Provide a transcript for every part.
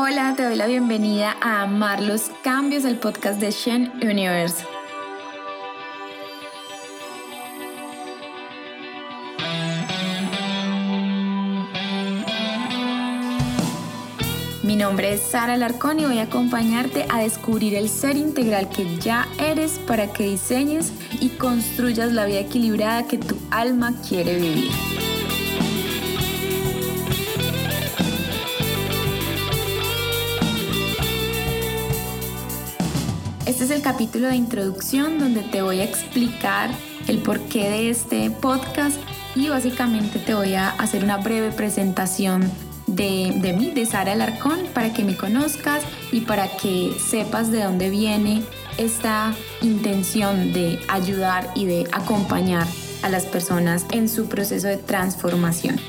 Hola, te doy la bienvenida a Amar los Cambios, el podcast de Shen Universe. Mi nombre es Sara Larcón y voy a acompañarte a descubrir el ser integral que ya eres para que diseñes y construyas la vida equilibrada que tu alma quiere vivir. Este es el capítulo de introducción donde te voy a explicar el porqué de este podcast y básicamente te voy a hacer una breve presentación de, de mí, de Sara Alarcón, para que me conozcas y para que sepas de dónde viene esta intención de ayudar y de acompañar a las personas en su proceso de transformación.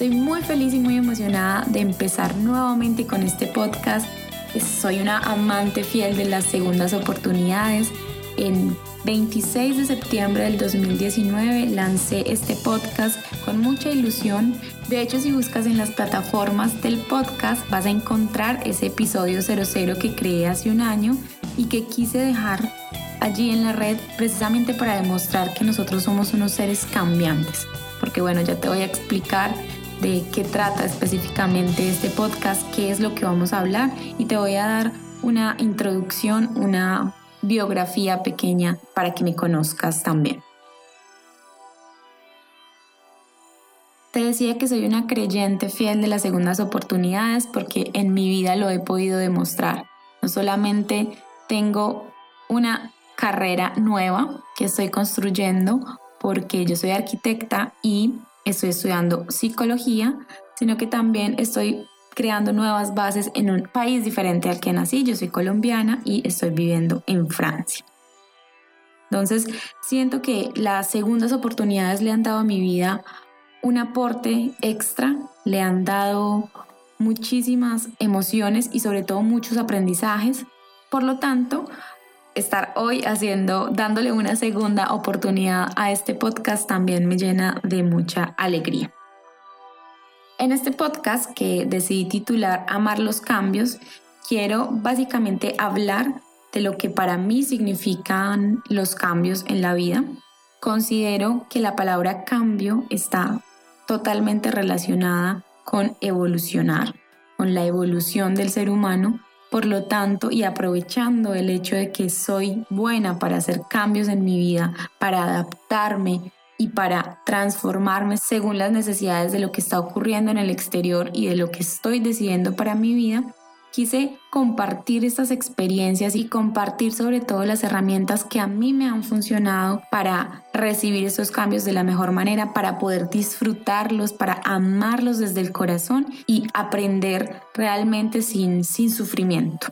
Estoy muy feliz y muy emocionada de empezar nuevamente con este podcast. Soy una amante fiel de las segundas oportunidades. En 26 de septiembre del 2019 lancé este podcast con mucha ilusión. De hecho, si buscas en las plataformas del podcast vas a encontrar ese episodio 00 que creé hace un año y que quise dejar allí en la red precisamente para demostrar que nosotros somos unos seres cambiantes. Porque bueno, ya te voy a explicar de qué trata específicamente este podcast, qué es lo que vamos a hablar y te voy a dar una introducción, una biografía pequeña para que me conozcas también. Te decía que soy una creyente fiel de las segundas oportunidades porque en mi vida lo he podido demostrar. No solamente tengo una carrera nueva que estoy construyendo porque yo soy arquitecta y estoy estudiando psicología, sino que también estoy creando nuevas bases en un país diferente al que nací. Yo soy colombiana y estoy viviendo en Francia. Entonces, siento que las segundas oportunidades le han dado a mi vida un aporte extra, le han dado muchísimas emociones y sobre todo muchos aprendizajes. Por lo tanto, estar hoy haciendo, dándole una segunda oportunidad a este podcast también me llena de mucha alegría. En este podcast que decidí titular Amar los cambios, quiero básicamente hablar de lo que para mí significan los cambios en la vida. Considero que la palabra cambio está totalmente relacionada con evolucionar, con la evolución del ser humano por lo tanto, y aprovechando el hecho de que soy buena para hacer cambios en mi vida, para adaptarme y para transformarme según las necesidades de lo que está ocurriendo en el exterior y de lo que estoy decidiendo para mi vida, quise compartir estas experiencias y compartir sobre todo las herramientas que a mí me han funcionado para recibir esos cambios de la mejor manera, para poder disfrutarlos, para amarlos desde el corazón y aprender realmente sin, sin sufrimiento.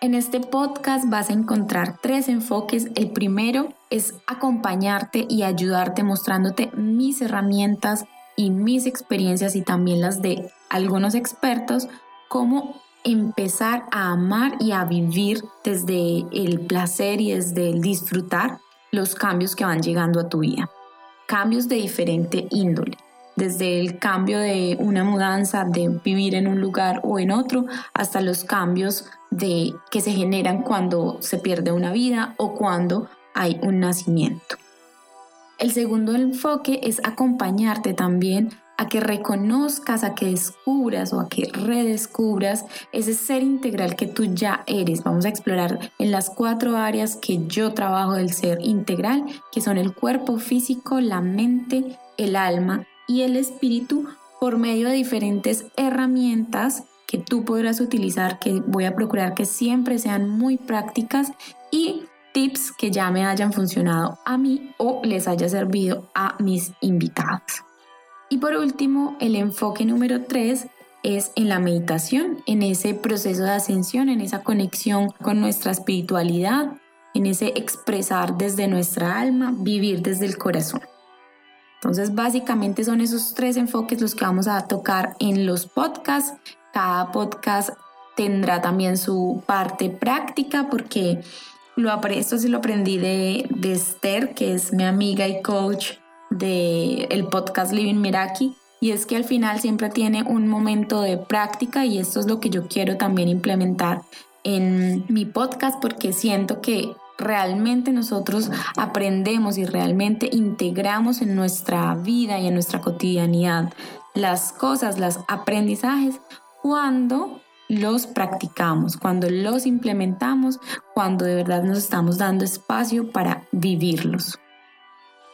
En este podcast vas a encontrar tres enfoques. El primero es acompañarte y ayudarte mostrándote mis herramientas y mis experiencias y también las de algunos expertos cómo empezar a amar y a vivir desde el placer y desde el disfrutar los cambios que van llegando a tu vida. Cambios de diferente índole, desde el cambio de una mudanza, de vivir en un lugar o en otro, hasta los cambios de que se generan cuando se pierde una vida o cuando hay un nacimiento. El segundo enfoque es acompañarte también a que reconozcas, a que descubras o a que redescubras ese ser integral que tú ya eres. Vamos a explorar en las cuatro áreas que yo trabajo del ser integral, que son el cuerpo físico, la mente, el alma y el espíritu por medio de diferentes herramientas que tú podrás utilizar, que voy a procurar que siempre sean muy prácticas y tips que ya me hayan funcionado a mí o les haya servido a mis invitados. Y por último, el enfoque número tres es en la meditación, en ese proceso de ascensión, en esa conexión con nuestra espiritualidad, en ese expresar desde nuestra alma, vivir desde el corazón. Entonces, básicamente son esos tres enfoques los que vamos a tocar en los podcasts. Cada podcast tendrá también su parte práctica porque lo, esto sí lo aprendí de, de Esther, que es mi amiga y coach del el podcast Living Miraki y es que al final siempre tiene un momento de práctica y esto es lo que yo quiero también implementar en mi podcast porque siento que realmente nosotros aprendemos y realmente integramos en nuestra vida y en nuestra cotidianidad las cosas, los aprendizajes, cuando los practicamos, cuando los implementamos, cuando de verdad nos estamos dando espacio para vivirlos.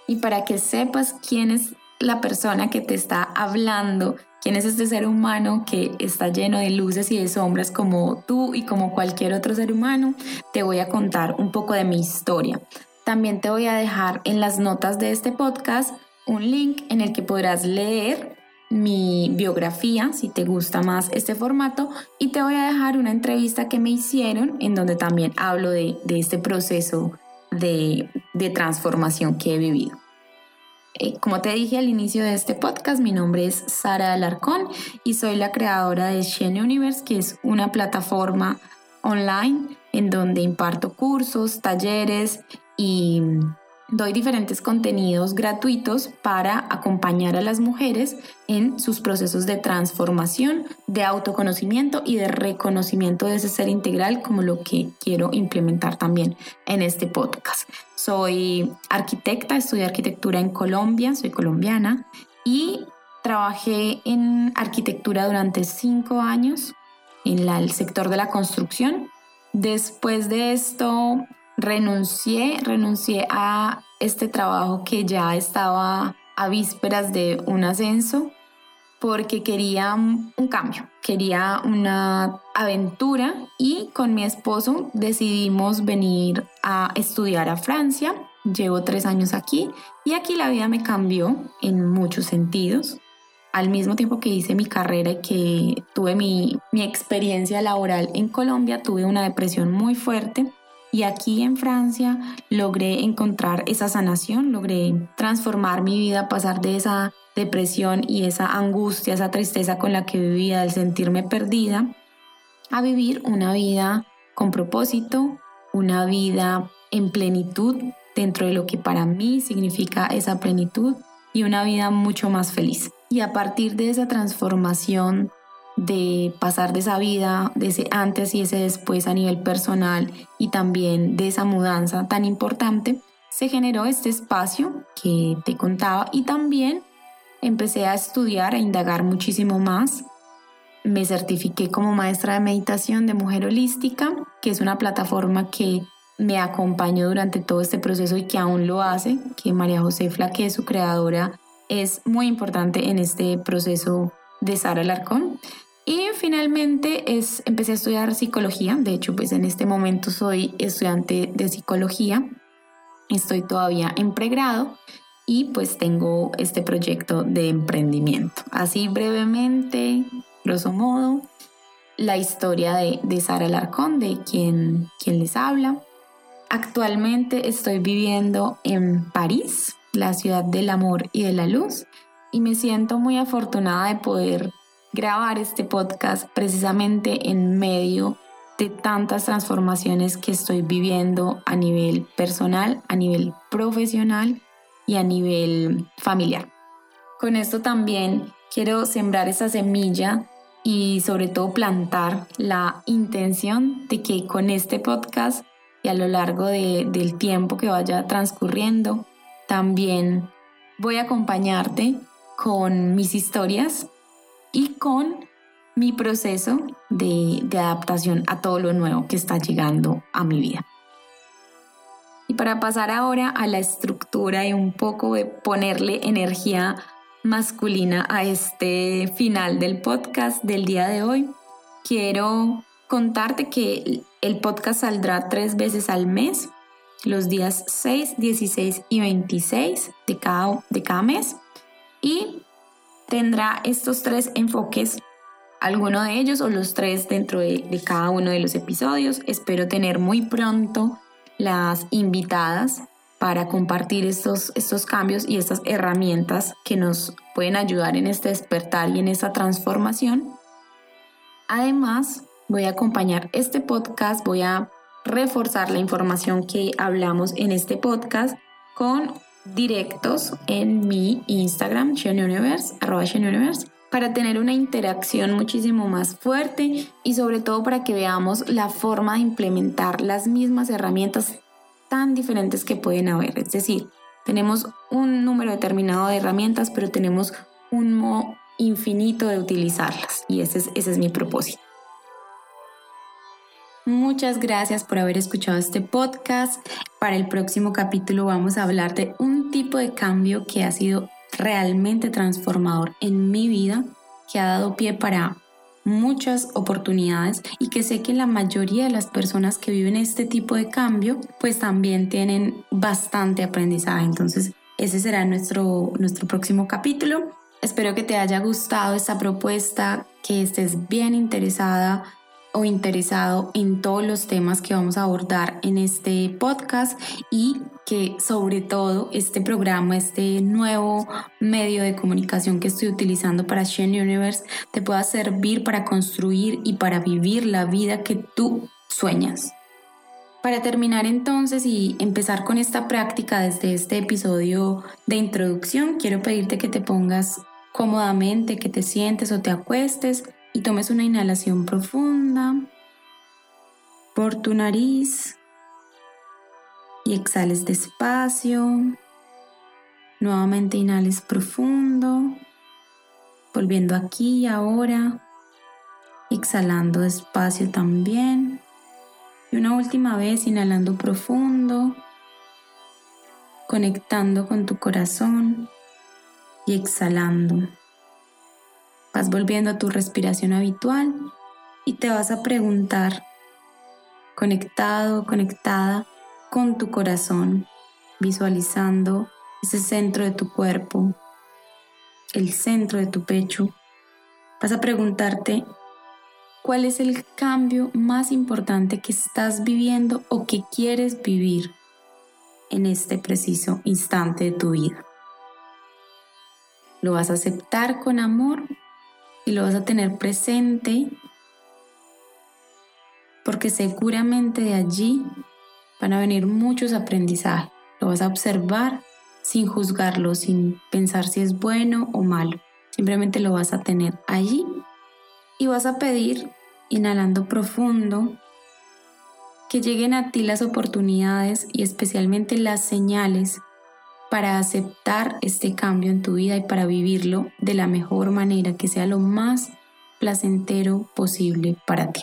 Y para que sepas quién es la persona que te está hablando, quién es este ser humano que está lleno de luces y de sombras como tú y como cualquier otro ser humano, te voy a contar un poco de mi historia. También te voy a dejar en las notas de este podcast un link en el que podrás leer mi biografía, si te gusta más este formato, y te voy a dejar una entrevista que me hicieron en donde también hablo de, este proceso de, transformación que he vivido. Eh, como te dije al inicio de este podcast, mi nombre es Sara Alarcón y soy la creadora de Shen Universe, que es una plataforma online en donde imparto cursos, talleres y doy diferentes contenidos gratuitos para acompañar a las mujeres en sus procesos de transformación, de autoconocimiento y de reconocimiento de ese ser integral como lo que quiero implementar también en este podcast. Soy arquitecta, estudié arquitectura en Colombia, soy colombiana y trabajé en arquitectura durante cinco años en el sector de la construcción. Después de esto renuncié, renuncié a este trabajo que ya estaba a vísperas de un ascenso porque quería un cambio, quería una aventura y con mi esposo decidimos venir a estudiar a Francia. Llevo tres años aquí y aquí la vida me cambió en muchos sentidos. Al mismo tiempo que hice mi carrera y que tuve mi, mi experiencia laboral en Colombia, tuve una depresión muy fuerte y aquí en Francia logré encontrar esa sanación, logré transformar mi vida, pasar de esa depresión y esa angustia, esa tristeza con la que vivía, del sentirme perdida, a vivir una vida con propósito, una vida en plenitud dentro de lo que para mí significa esa plenitud y una vida mucho más feliz. Y a partir de esa transformación de pasar de esa vida, de ese antes y ese después a nivel personal y también de esa mudanza tan importante, se generó este espacio que te contaba y también empecé a estudiar, a indagar muchísimo más. Me certifiqué como maestra de meditación de mujer holística, que es una plataforma que me acompañó durante todo este proceso y que aún lo hace, que María José Flaque, su creadora, es muy importante en este proceso de Sara Larcón. Y finalmente es, empecé a estudiar psicología, de hecho pues en este momento soy estudiante de psicología, estoy todavía en pregrado y pues tengo este proyecto de emprendimiento. Así brevemente, grosso modo, la historia de, de Sara Larcón, de quien, quien les habla. Actualmente estoy viviendo en París, la ciudad del amor y de la luz, y me siento muy afortunada de poder grabar este podcast precisamente en medio de tantas transformaciones que estoy viviendo a nivel personal, a nivel profesional y a nivel familiar. Con esto también quiero sembrar esa semilla y sobre todo plantar la intención de que con este podcast y a lo largo del tiempo que vaya transcurriendo, también voy a acompañarte con mis historias y con mi proceso de, adaptación a todo lo nuevo que está llegando a mi vida. Y para pasar ahora a la estructura y un poco de ponerle energía masculina a este final del podcast del día de hoy, quiero contarte que el podcast saldrá tres veces al mes, los días 6, 16 y 26 de cada, de cada mes. Y tendrá estos tres enfoques, alguno de ellos o los tres dentro de, cada uno de los episodios. Espero tener muy pronto las invitadas para compartir estos, estos cambios y estas herramientas que nos pueden ayudar en este despertar y en esta transformación. Además, voy a acompañar este podcast, voy a reforzar la información que hablamos en este podcast con directos en mi Instagram, Universe, arroba Universe, para tener una interacción muchísimo más fuerte y sobre todo para que veamos la forma de implementar las mismas herramientas tan diferentes que pueden haber. Es decir, tenemos un número determinado de herramientas, pero tenemos un modo infinito de utilizarlas y ese es, ese es mi propósito. Muchas gracias por haber escuchado este podcast. Para el próximo capítulo vamos a hablar de un tipo de cambio que ha sido realmente transformador en mi vida, que ha dado pie para muchas oportunidades y que sé que la mayoría de las personas que viven este tipo de cambio pues también tienen bastante aprendizaje. Entonces ese será nuestro, nuestro próximo capítulo. Espero que te haya gustado esta propuesta, que estés bien interesada o interesado en todos los temas que vamos a abordar en este podcast y que sobre todo este programa, este nuevo medio de comunicación que estoy utilizando para Shen Universe te pueda servir para construir y para vivir la vida que tú sueñas. Para terminar entonces y empezar con esta práctica desde este episodio de introducción, quiero pedirte que te pongas cómodamente, que te sientes o te acuestes y tomes una inhalación profunda por tu nariz y exhales despacio. Nuevamente inhales profundo, volviendo aquí y ahora, exhalando despacio también. Y una última vez inhalando profundo, conectando con tu corazón y exhalando. Vas volviendo a tu respiración habitual y te vas a preguntar, conectado, conectada con tu corazón, visualizando ese centro de tu cuerpo, el centro de tu pecho, vas a preguntarte cuál es el cambio más importante que estás viviendo o que quieres vivir en este preciso instante de tu vida. ¿Lo vas a aceptar con amor y lo vas a tener presente porque seguramente de allí van a venir muchos aprendizajes. Lo vas a observar sin juzgarlo, sin pensar si es bueno o malo. Simplemente lo vas a tener allí y vas a pedir, inhalando profundo, que lleguen a ti las oportunidades y especialmente las señales para aceptar este cambio en tu vida y para vivirlo de la mejor manera, que sea lo más placentero posible para ti.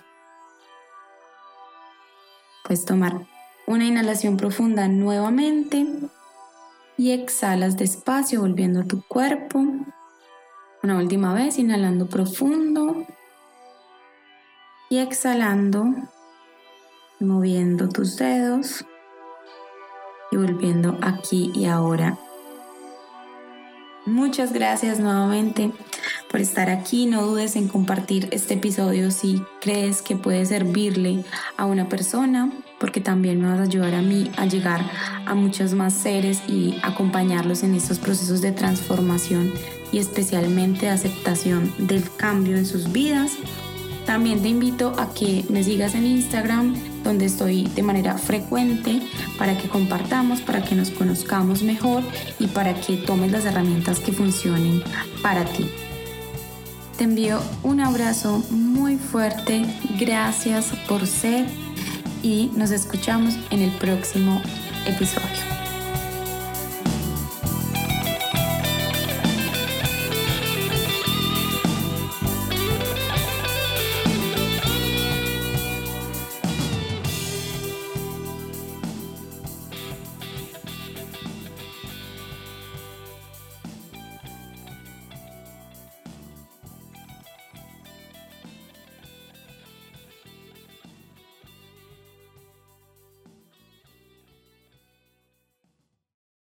Puedes tomar una inhalación profunda nuevamente y exhalas despacio volviendo a tu cuerpo. Una última vez, inhalando profundo y exhalando, moviendo tus dedos y volviendo aquí y ahora. Muchas gracias nuevamente por estar aquí. No dudes en compartir este episodio si crees que puede servirle a una persona, porque también me vas a ayudar a mí a llegar a muchos más seres y acompañarlos en estos procesos de transformación y especialmente aceptación del cambio en sus vidas. También te invito a que me sigas en Instagram, donde estoy de manera frecuente para que compartamos, para que nos conozcamos mejor y para que tomes las herramientas que funcionen para ti. Te envío un abrazo muy fuerte, gracias por ser y nos escuchamos en el próximo episodio.